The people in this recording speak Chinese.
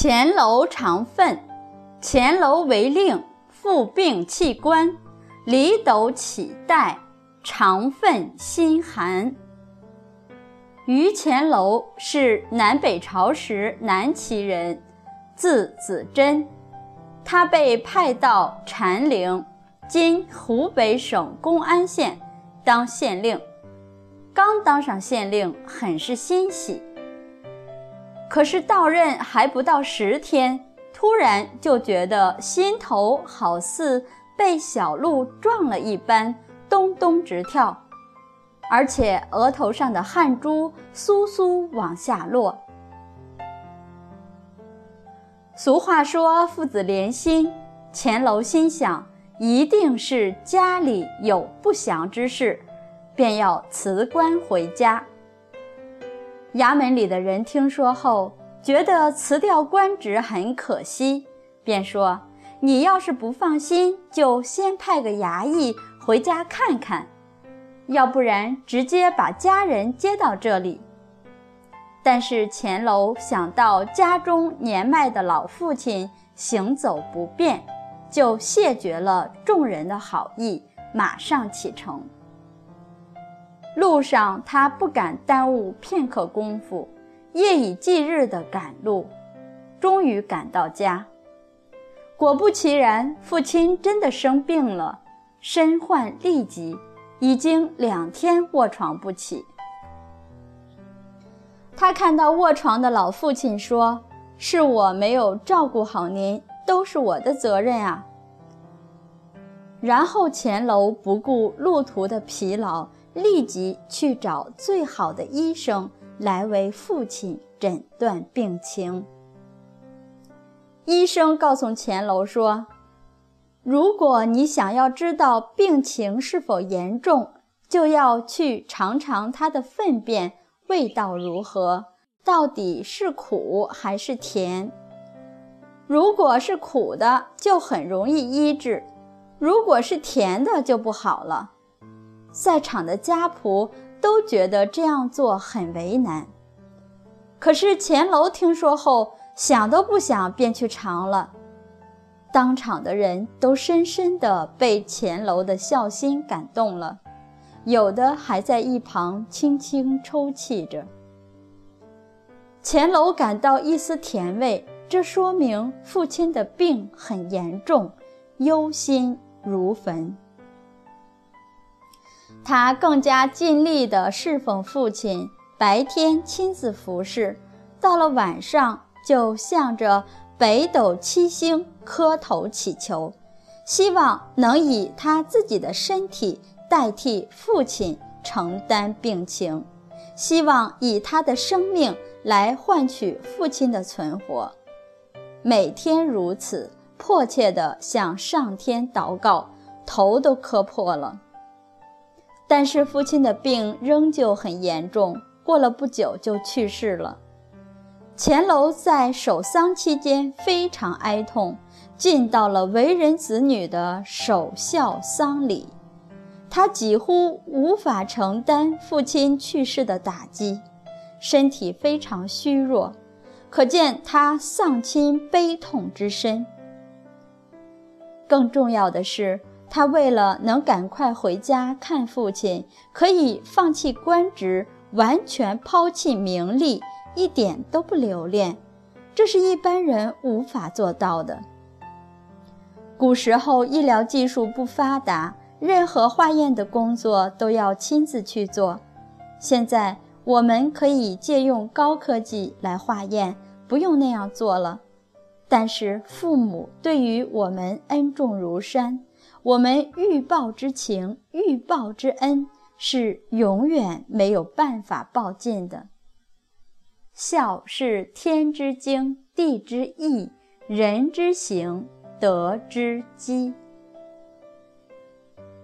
前楼常愤，前楼为令，复病弃官，离斗乞带，常愤心寒。于前楼是南北朝时南齐人，字子真，他被派到禅陵（今湖北省公安县）当县令。刚当上县令，很是欣喜。可是到任还不到十天，突然就觉得心头好似被小鹿撞了一般，咚咚直跳，而且额头上的汗珠簌簌往下落。俗话说父子连心，钱楼心想一定是家里有不祥之事，便要辞官回家。衙门里的人听说后，觉得辞掉官职很可惜，便说：“你要是不放心，就先派个衙役回家看看，要不然直接把家人接到这里。”但是钱楼想到家中年迈的老父亲行走不便，就谢绝了众人的好意，马上启程。路上，他不敢耽误片刻功夫，夜以继日地赶路，终于赶到家。果不其然，父亲真的生病了，身患痢疾，已经两天卧床不起。他看到卧床的老父亲，说：“是我没有照顾好您，都是我的责任啊。”然后钱楼不顾路途的疲劳。立即去找最好的医生来为父亲诊断病情。医生告诉钱楼说：“如果你想要知道病情是否严重，就要去尝尝他的粪便味道如何，到底是苦还是甜。如果是苦的，就很容易医治；如果是甜的，就不好了。”在场的家仆都觉得这样做很为难，可是钱楼听说后，想都不想便去尝了。当场的人都深深地被钱楼的孝心感动了，有的还在一旁轻轻抽泣着。钱楼感到一丝甜味，这说明父亲的病很严重，忧心如焚。他更加尽力地侍奉父亲，白天亲自服侍，到了晚上就向着北斗七星磕头祈求，希望能以他自己的身体代替父亲承担病情，希望以他的生命来换取父亲的存活。每天如此迫切地向上天祷告，头都磕破了。但是父亲的病仍旧很严重，过了不久就去世了。钱楼在守丧期间非常哀痛，尽到了为人子女的守孝丧礼。他几乎无法承担父亲去世的打击，身体非常虚弱，可见他丧亲悲痛之深。更重要的是。他为了能赶快回家看父亲，可以放弃官职，完全抛弃名利，一点都不留恋，这是一般人无法做到的。古时候医疗技术不发达，任何化验的工作都要亲自去做。现在我们可以借用高科技来化验，不用那样做了。但是父母对于我们恩重如山。我们欲报之情、欲报之恩，是永远没有办法报尽的。孝是天之经、地之义、人之行、德之基。